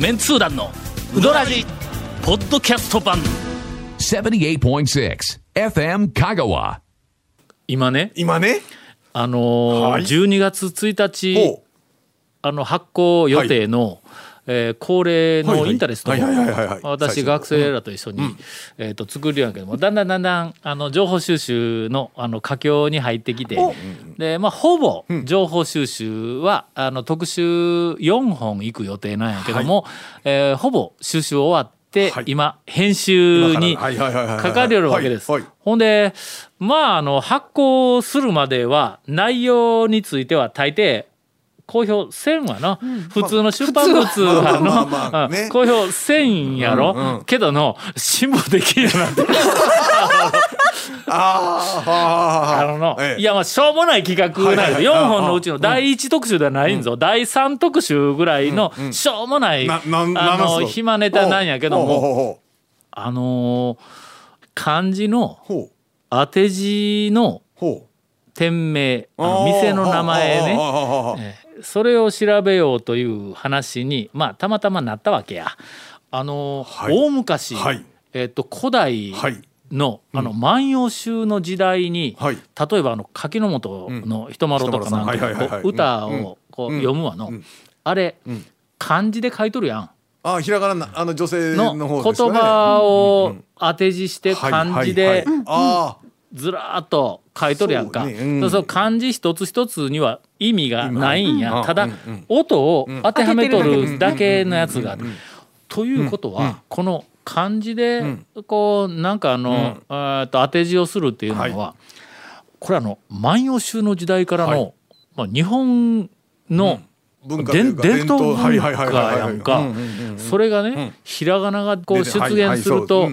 メンツー団のウドラジポッドキャスト版。78.6 FM Kagawa. 今ね？今ね？あのーはい。12月1日ほあの発行予定の、えー恒例のインタレスト私学生らと一緒に、えー、と作るんやけどもだんだんだんだんあの情報収集のあの佳境に入ってきてで、まあ、ほぼ情報収集は、あの特集4本行く予定なんやけども、えーほぼ収集終わって、はい。今編集に今かかるわけです。はい。はい。ほんでまああの発行するまでは内容については大抵公表せんわな、普通の出版物はの、まあまあまあねうん公表せんやろ、けどの辛抱できんよなって。ああああのの、ええ。いやまあしょうもない企画なんやはいはい。4本のうちの第1特集ではないんぞ、第3特集ぐらいのしょうもない、ななあの暇ネタなんやけども。ほあのー漢字の当て字の店名あの店の名前ねそれを調べようという話にまあたまたまなったわけや。あのーはい。大昔、はい。えっと古代はい。の「あの万葉集」の時代に、はい。例えばあの柿本の人丸とかなんか歌をこう読むわの、あれ、漢字で書いとるやん。ああひらがななあの女性のの方言葉を当て字してはい漢字ではいはいあずらーっと書いとるやんか。そうねうん。そうそう漢字一つ一つには意味がないんや。うんただ、うんうん音を当てはめとるだけのやつが。ということは、この漢字でこうなんかあの、えーっと当て字をするっていうのは、これあの万葉集の時代からの、はい。まあ、日本の、文化というか伝伝統はい文化やんか。うんうんうんそれがね、ひらがながこう出現すると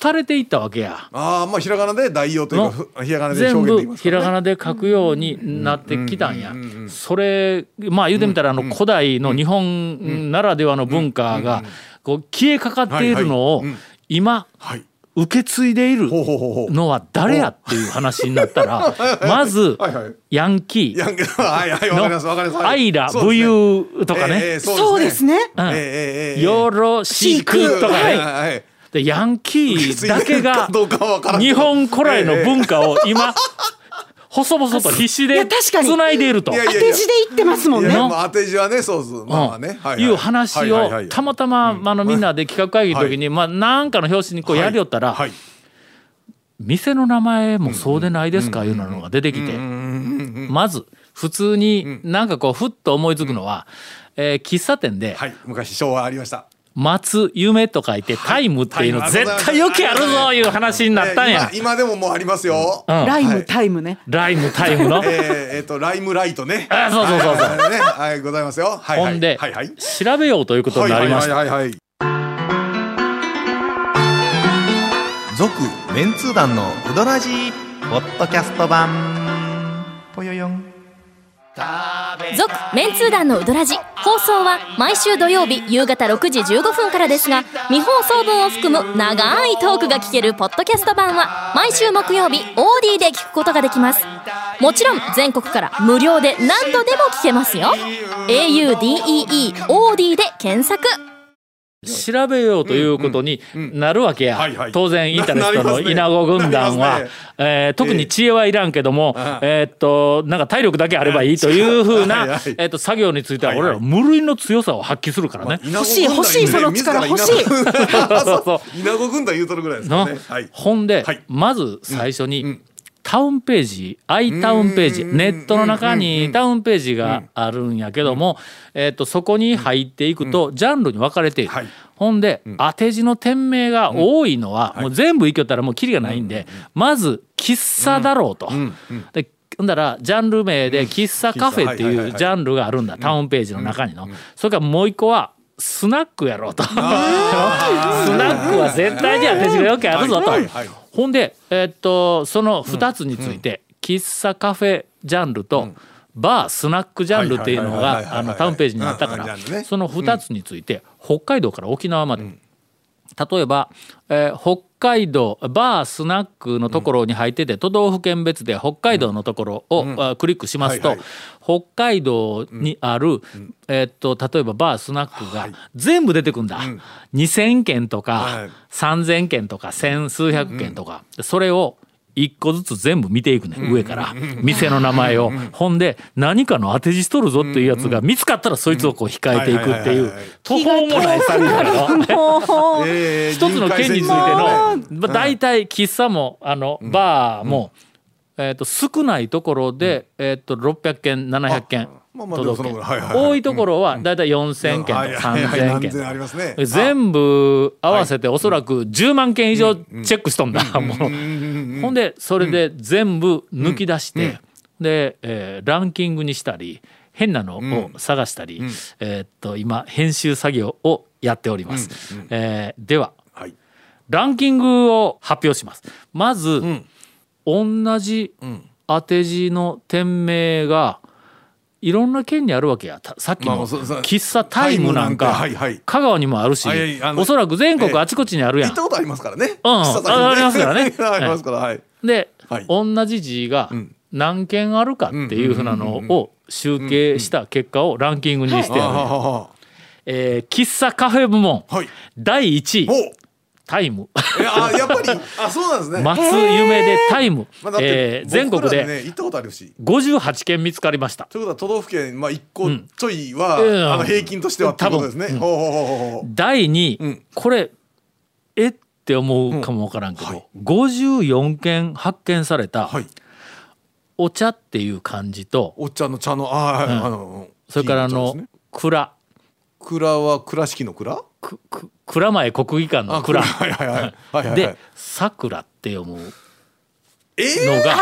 廃れていったわけや。ああまあひらがなで代用というかふひらがなで全表現でき部ますからね。ひらがなで書くようになってきたんや。それまあ言うてみたらあの古代の日本ならではの文化がこう消えかかっているのを今はい受け継いでいるのは誰やっていう話になったらまずヤンキいやはいはいー わかりますわかりますの「アイラ武勇」とかえねえそうですね。よろしくとかはいねでヤンキーだけが 日ど本古来の文化を今細々と必死いで繋いでいると。当て字で言ってますもんね。当て字はねそうですまあまあねはいはいい。う話をたまたまあのみんなで企画会議の時にまあなんかの表紙にこうやりよったらはい。店の名前もそうでないですか？いうのが出てきて。まず普通になんかこうふっと思いつくのはえー喫茶店ではい。昔昭和ありました「待つ夢」と書いて「タイム」っていうの絶対よくやるぞいう話になったんやえ。今今でももうありますよ。うん。ライムタイムね。ライムタイムの？えっとライムライトね。あそうそうそうそう。ねはいございますよ。はいはい。ほんではいはい。調べようということになりました。はいはいはいはい。続メンツー団のウドラジーポッドキャスト版。ぽよよん続メンツー団のウドラジ。放送は毎週土曜日夕方6時15分からですが未放送分を含む長いトークが聞けるポッドキャスト版は毎週木曜日オーディで聞くことができます。もちろん全国から無料で何度でも聞けますよ。audeE オーディで検索。調べようということになるわけや、当然インタレストの稲子軍団は、ね。えー特に知恵はいらんけども、えーっとなんか体力だけあればいいというふうな、はいはい。えーっと作業については俺ら無類の強さを発揮するからね。欲しい欲しいその力欲しい。そうそう。稲子軍団言うとるぐらいですね。はい。ほんで、はい。まず最初に、タウンページ i タウンページネットの中にタウンページがあるんやけども、えー、とそこに入っていくとジャンルに分かれている。はい。ほんで、当て字の店名が多いのは、もう全部いきよったらもうキリがないんで、まず喫茶だろうと。でほんだらジャンル名で喫茶カフェっていうジャンルがあるんだ、タウンページの中にの。それからもう一個はスナックやろうと。スナックは絶対に当て字がよくあるぞと。ほんで、えーっとその2つについて、喫茶カフェジャンルと、バースナックジャンルっていうのがあのタウンページにあったからその2つについて北海道から沖縄まで。例えば、えー北海道バースナックのところに入ってて、都道府県別で北海道のところを、あクリックしますと、北海道にある、えーっと例えばバースナックが全部出てくんだ、2,000件とか、はい。3,000件とか千数百件とか、それを一個ずつ全部見ていくね、上から。店の名前を、ほんで何かの当て字しとるぞっていうやつが見つかったらそいつをこう控えていくっていう。途方もない作業。一つの県についてのまあ大体喫茶もあのバーも、えー、と少ないところで、えー、と600件700件多いところは大体4000件とかはいはいはい。3000何千あり件全部合わせておそらく10万件以上チェックしとんだ。もうほんでそれで全部抜き出してで、えーランキングにしたり変なのを探したり、えーっと今編集作業をやっております。えーでははい。ランキングを発表します。まず、同じ当て字の店名がいろんな県にあるわけや。たさっきの喫茶タイムなんか、香川にもあるし、おそらく全国ええあちこちにあるやん。行った。ことありますからね。うん ありますからね。ありますからはい。で、はい。同じ字がん。何件あるかっていうふうなのを集計した結果をランキングにしてある、あえー喫茶カフェ部門第1位タイム。いやあやっぱりあそうなんですね。松夢でタイム、まあだってえー全国でね行ったことあるし。58件見つかりました。ということは都道府県まあ一個ちょいは、うん。あの平均としてはってことですね。多分。ほうほうほうほう。第2位、うん。これえ？って思うかもわからんけど、うん。はい。54件発見されたはい。お茶っていう漢字とお茶の茶のあーはい、うん。あのそれからあの蔵。蔵は倉敷の蔵？くく蔵前国技館のあ蔵。はいはいはい。はいはいはい。で桜って読むえのが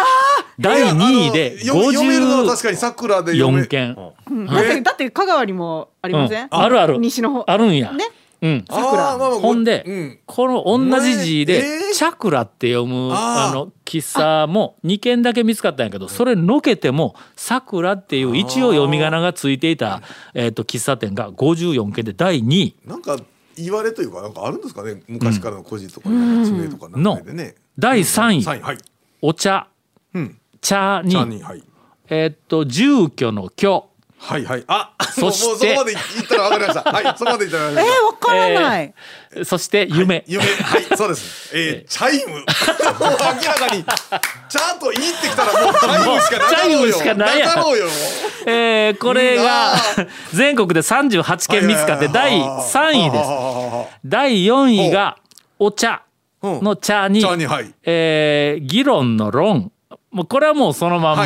第2位でいやあのよ読めるのは確かに桜で読め54件うん。だってだって香川にもありません、うん。あるある。西の方。あるんや。ねうん。ほんで、うん。この同じ字で「えー？チャクラ」って読むあー。あの喫茶も2件だけ見つかったんやけどそれのけても「さくら」っていう一応読み仮名がついていた、えー、と喫茶店が54件で第2位。なんか言われというかなんかあるんですかね？昔からの故事とかね地名とかなんかでね。第3位。三位はい。お茶。うん。茶に。茶にはい。えっ、と住居の居はいはい。あ、そしてそこまで行ったらわかりました。はい、そこまで行ったらわかりましえー、わからない、そして夢、夢、はい、そうです。えー、チャイム。もう明らかに。ちゃんと言ってきたら、もうチャイムしかなかろうよ。チャイムしかないやろうよ。えーこれがあ全国で38件見つかって第3位ですす。第4位がお茶の茶に茶に、はい。えー議論の論もうこれはもうそのまんま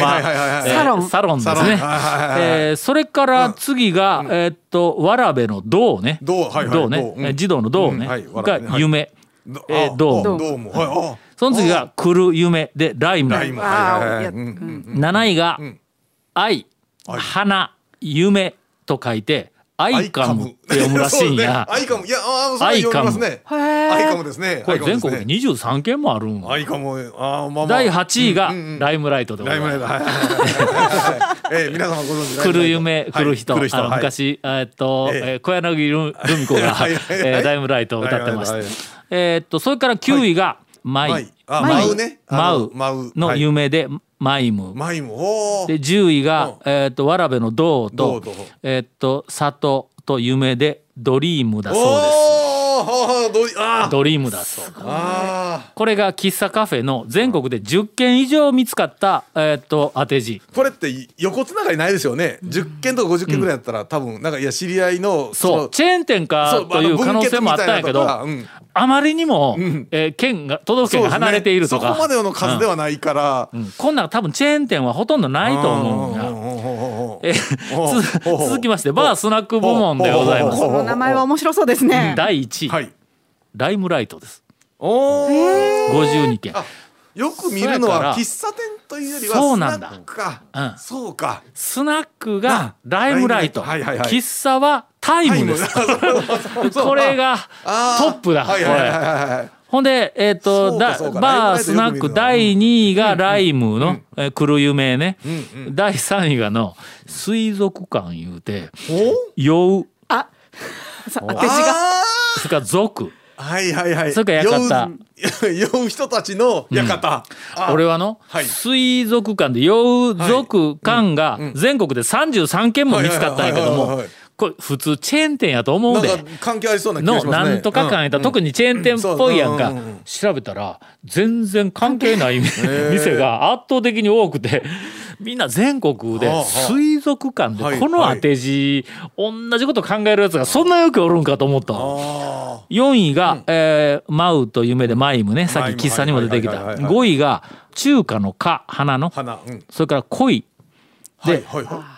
サロン。サロンですね。サロン。はいはいはいはいえーそれから次がえーっとわらべの銅ね。銅はいはい。銅ね。銅うん。えー児童の銅ね。うん。はいが夢。どえーあどうも。どうも。はい。その次が来る夢。でライムあライム。わはいはいはい。あいやうんうん7位が愛。花。夢と書いてアイカムって読むらしいんや。アイカム。いや、あー、それ読みますね。アイカムですね。これ全国でアイカムですね。23件もあるんわアイカム。あー、まあまあ。第8位がライムライトでございます。ライムライト。えー、皆様ご存知。来る夢来る人。あのはい。昔、えーっと、小柳ルルミ子が、えーライムライトを歌ってました、えーっとそれから9位が「マイ」マイ舞うね。あ舞。うの舞。うのはい。夢で「マイム」マイム。で10位が、うん。えーっとわらべの銅とえーっと里と夢でドリームだそうですドリームだそうあこれが喫茶カフェの全国で10件以上見つかった、えーっと当て字。ーこれって横つながりないですよね。10件とか50件ぐらいやったら多分なんかいや知り合いのそう。チェーン店かという可能性もあったんやけど、あの分血みたいなのとかあまりにも、ん。えー県が都道府県が離れているとか、そね。そこまでの数ではないから。うん。こんなん多分チェーン店はほとんどないと思うんや。え続きましてバースナック部門でございます。おう。この名前は面白そう。ですね。第1位、はいライムライトですおー52件あよく見るのは喫茶店という。よりはそう。なんだスナックかう。んそう。かスナックがライムライト、はいはいはい喫茶はタイムですこれがトップだはいはいはいはいはいほんで、えっ、と、だバースナック第2位がライムの、えー来る夢ね、うんうん。第3位がの水族館言うてお酔う。あ、さ当て字が。あそれから族。はいはいはい。それから館。酔う人たちの館。あ。俺はの、はい。水族館で酔う族館が全国で33件も見つかったんやけどもこれ普通チェーン店やと思うで。なんか関係ありそうな気がのしますね。なんとか館やったら、特にチェーン店っぽいやんか、うん。うんうんうん。調べたら全然関係ない 店が圧倒的に多くてみんな全国で水族館はいでこの当て字、同じこと考えるやつがそんなよくおるんかと思った。あ4位が、えーマウと夢でマイムね。さっき喫茶にも出てきた。はいはいはいはい。5位が中華の花花の。うん。それから恋。はいはいはい。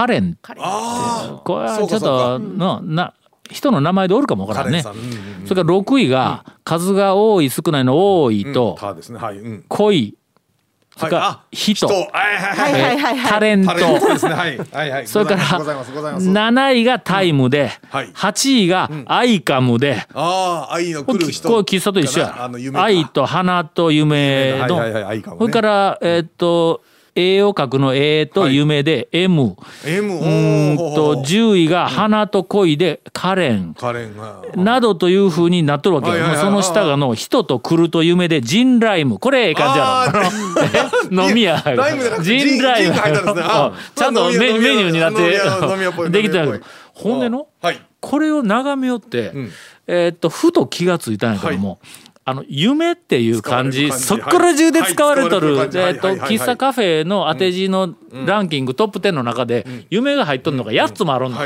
カレン。あこれはちょっとのな人の名前でおるかもわあ、からんね。うん。うんうんそれから6位が数が多い少ないの多いとカーですね。はい。うん。恋。それからあ人。人。はいはいははい。い。はいはいはい。タレント。ね。はい。はいはい。それからございますございます。7位がタイムではい。8位がアイカムで。ああ、愛の来る人。これ喫茶と一緒や。夢か。愛と花と夢の。はいはいはい。ね。それからえーっと絵を描くの絵と夢で M う M おーんとー10位が花と恋でカレンカレンが。などというふうになっとるわけよ。その下がの人と来ると夢でジンライム。これええ感じやろ。え 飲み屋。ジンライム。ちゃんとメニューになっていできてる飲み屋っぽいほんでの？はい。これを眺めよって、えーっとふと気がついたんやけども、あの夢っていう漢字そっから中で使われとる,、えーっとはい。喫茶カフェの当て字のランキングトップ10の中で夢が入っとるのが8つもあるんだ。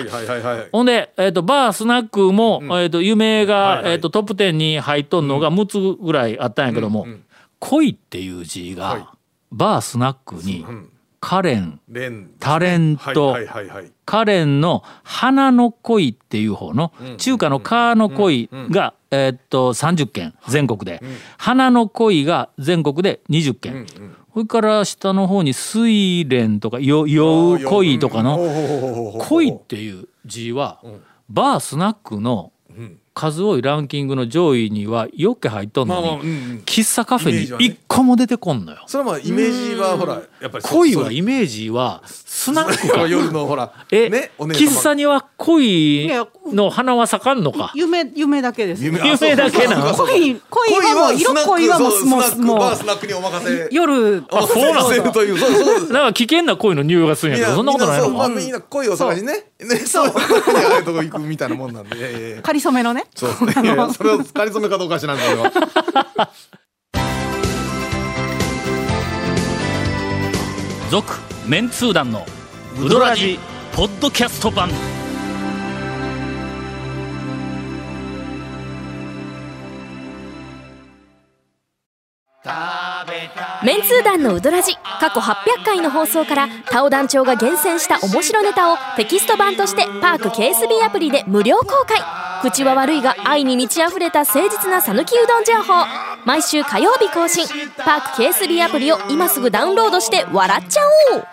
ほんで、えー、とバースナックも、えー、と夢が、はい。はい。えー、とトップ10に入っとんのが6つぐらいあったんやけども「恋」っていう字が、はい。バースナックに「カレン」レン。タレント。カレンの「花の恋」っていう方の中華の「カの恋」が、えー、と30件全国で「花の恋」が全国で20件。それから下の方に「睡蓮」とか「よ酔う恋」とかの「恋」っていう字はバースナックの数多いランキングの上位にはよく入っとんのにん喫茶カフェに一個も出てこんのよ。それはまあイメージはほらやっぱりそ恋そはイメージはスナックか。は 夜のほらえ、ねお姉様。喫茶には恋の花は咲かんのか？夢夢だけです。夢 だけなの？恋恋はもう色恋はもうそうもうもスナックバースナックにお任せ。う夜。お任せそうなんだ。というそうなんか危険な恋の匂いがするんやけどそんなことないの？まあみんな恋を探しねねそう。ああいうとこ行くみたいなもんなんでええ仮染めのね。そう。ですねそれを仮染めかどうか知らんけど続メンツー団のウドラジポッドキャスト版。メンツー団のウドラジ過去800回の放送からタオ団長が厳選した面白ネタをテキスト版としてパーク KSB アプリで無料公開。口は悪いが愛に満ち溢れた誠実な讃岐うどん情報。毎週火曜日更新。パーク KSB アプリを今すぐダウンロードして笑っちゃおう。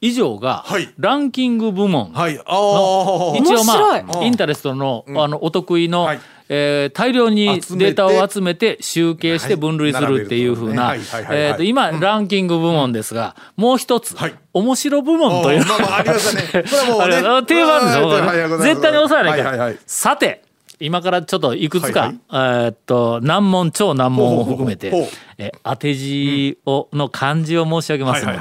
以上がはい。ランキング部門はい。ああの一応ま面あインタレストのあのお得意のはいえー大量にデータを集めて集計して分類するっていうふうなはいはいえーと今ランキング部門ですがもう一つはい。面白部門という。まあまあありましたね。それはもうね。定番ですよ絶対に抑えないからはいはいはい。さて今からちょっといくつか、はいえーっと難問超難問を含めてえ当て字を、の漢字を申し上げますので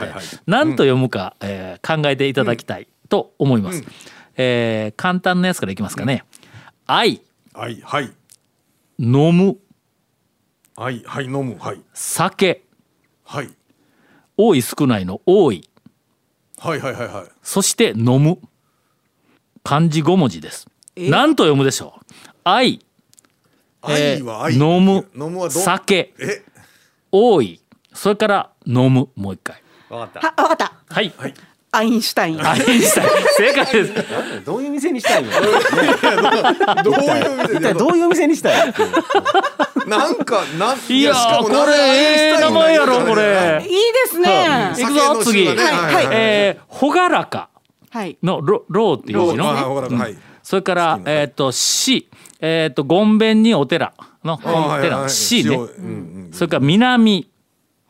何と読むか、えー考えていただきたいと思います。えー簡単なやつからいきますかね。愛はいはい。飲む。はいはい飲むはい。酒。はい。多い少ないの多い。はいはいはいはい。そして飲む。漢字5文字です。え？何と読むでしょう。愛。え愛は愛ー飲む。飲むは酒。え？多い。それから飲む。もう一回。わかっはわかった。はい、アインシュタイン。アインシュタイン。正解です。どういう店にしたいの？たどういう店で一体どういう店にしたいなんかなんいやーこれええ名前やろこれ。いいですね。いくぞ次、はいえー、ほがらか。はい。のロローっていう字の、あほらはい。それからえっ、としえっ、とごんべんにお寺の。あはい寺はい。しね、塩うんうん。それから南。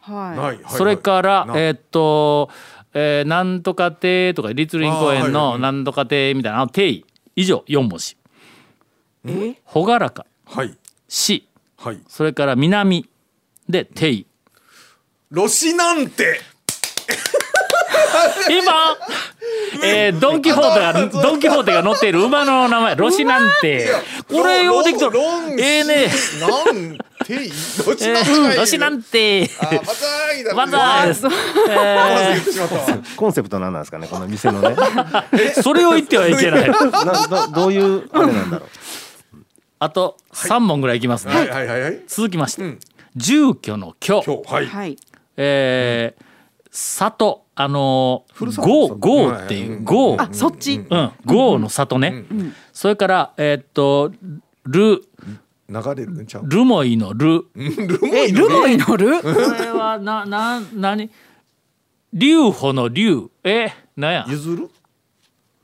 はい。はいはいそれから、な。えっ、とえーなんとか亭とか立林公園のなんとか亭みたいなあの亭以上4文字。朗らか。はい。市。はい。それから南。で亭ロシなんて。今、えードン・キホーテがドン・キホーテが乗っている馬の名前。ロシなんて。これようできとるロンええ。ねてロシえなんてーロシなんて。あバザーイだ。バザーです。コンセプトなんなんですかね？この店のね。それを言ってはいけない。などどういうあれなんだろう？あと3問ぐらいいきますね、はい。はいはいはい。続きまして、ん。住居の居。今日はい。はい。えー里あのー、里ゴー里ゴーっていううん。ゴーあ、そっち。うん。ゴーの里ね、それからえーっとル流れるんちゃうルモイのル。え、ルモイのル？これはなな何？留保の留。えなんや？譲る？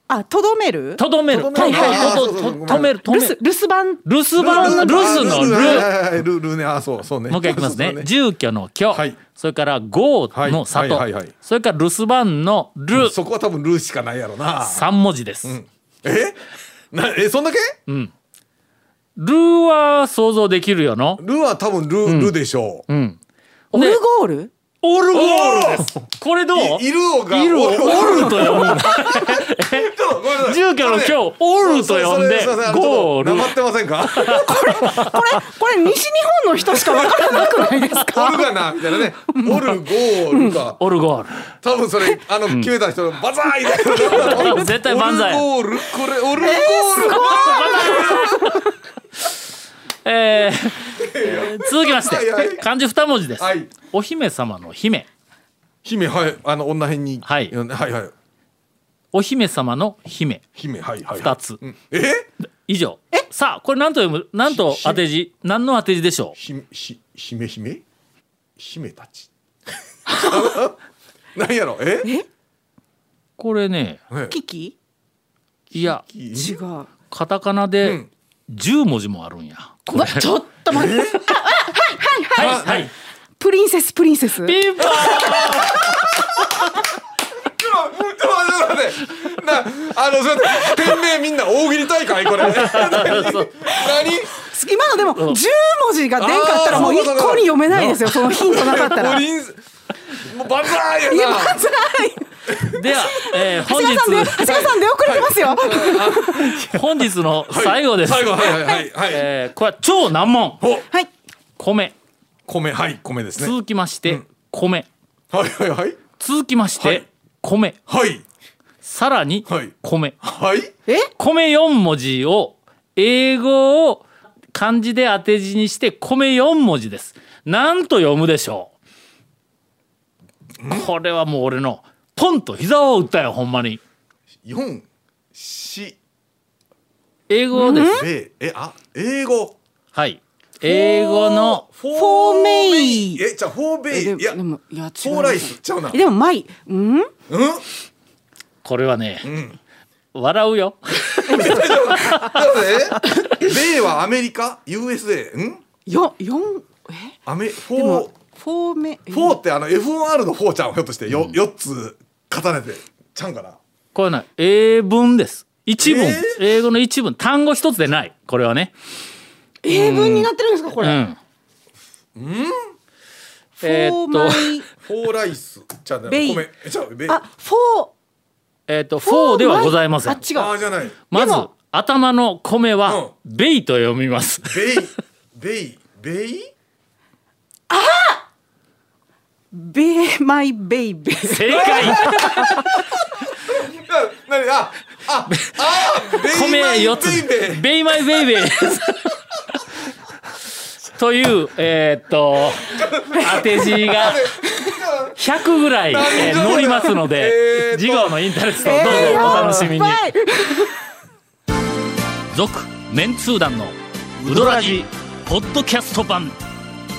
あ、とどめる？とどめる。ととどめる。とあーとそうそうそう。と止める止留守留守番？留守番留守のル。はいはいはいルルね。あそうそうね。もう一回いきますね。そう住居の居、はい。それからゴーの里、はい。はいはいはい。それから留守番のルそこは多分ルしかないやろな。三文字です、え？なえそんだけ？ルは想像できるよの？ルは多分ルルでしょう。うん。オルゴール。オルゴールです。これどう？いいるをがいるをオルおると読むんだ住居の居をオルと呼んでゴール。となまってませんか？これ、これ西日本の人しかわからなくないですオか。ルがなみたいなね。オルゴールか。オルゴール。多分それあの決めた人のバザーイだよ絶対万歳オルゴール？これオルゴールえーえー続きましてはいはい。漢字二文字です、はい。お姫様の姫。姫はい。あの女編にはい。はいはい。お姫様の姫。姫はいはい。二つ。うん。え？以上。さあこれ何と読む何と当て字？何の当て字でしょう？ひひ姫姫姫たち。何やろ？え？これねえキキ？いや違う。カタカナうでん。10文字もあるんや。うわちょっと待って。はいはいプリンセスプリンセス。ピンポーン。なあのそれ店名みんな大喜利大会これ。何？今のでも10文字が出んかったらもう一向に読めないですよ。そのヒントなかったら。もうバザーいや、やなまずはい。では、えー 本長谷川さんで、長谷川さん出遅れてますよ。日 本日の最後です、最後はい。はい。はい。はい。えーこれは超難問。お。はい。米。米。はい。米ですね。続きまして、米。はい。はい。はい。続きまして、はい。米。はい。さらにはい。米、はい。え？米4文字を英語を漢字で当て字にして米4文字です。何と読むでしょう。これはもう俺のポンと膝を打ったよほんまに。四四英語です。米えあ英語。はい。英語のフォーメイ。えじゃあフォーベイ。いやフでもいや違う。ォーライス。ちゃうな。えでもマイ。うん？うん？これはね、ん。笑うよ。だって。米はアメリカ？USA ん？よ四え？アメフォー。でもフォーメフォーってあの F1R のフォーちゃんひょっとして。よ四つ重ねて。ちゃうんかな。これね英文です。一文、えー？英語の一文。単語一つでない。これはね。英文になってるんですかこれ、うん。フえーっと。ォーマイ。フォーライス。ちゃうねベイ。米えちゃうベイ。あフォー。えっと4ではございません。あ違う。あーじゃない。まず頭の米は「ベイ」と読みます。ベイ。ベイ？ベイ？ Be my baby 正解。ななにあああベイ米マイ4つ。ベイベイ「Be my baby」というえーっと当て字が100ぐらい、えー乗りますので、次号のインターネットをどうぞお楽しみに。はい。続メンツー団のウドラジポッドキャスト版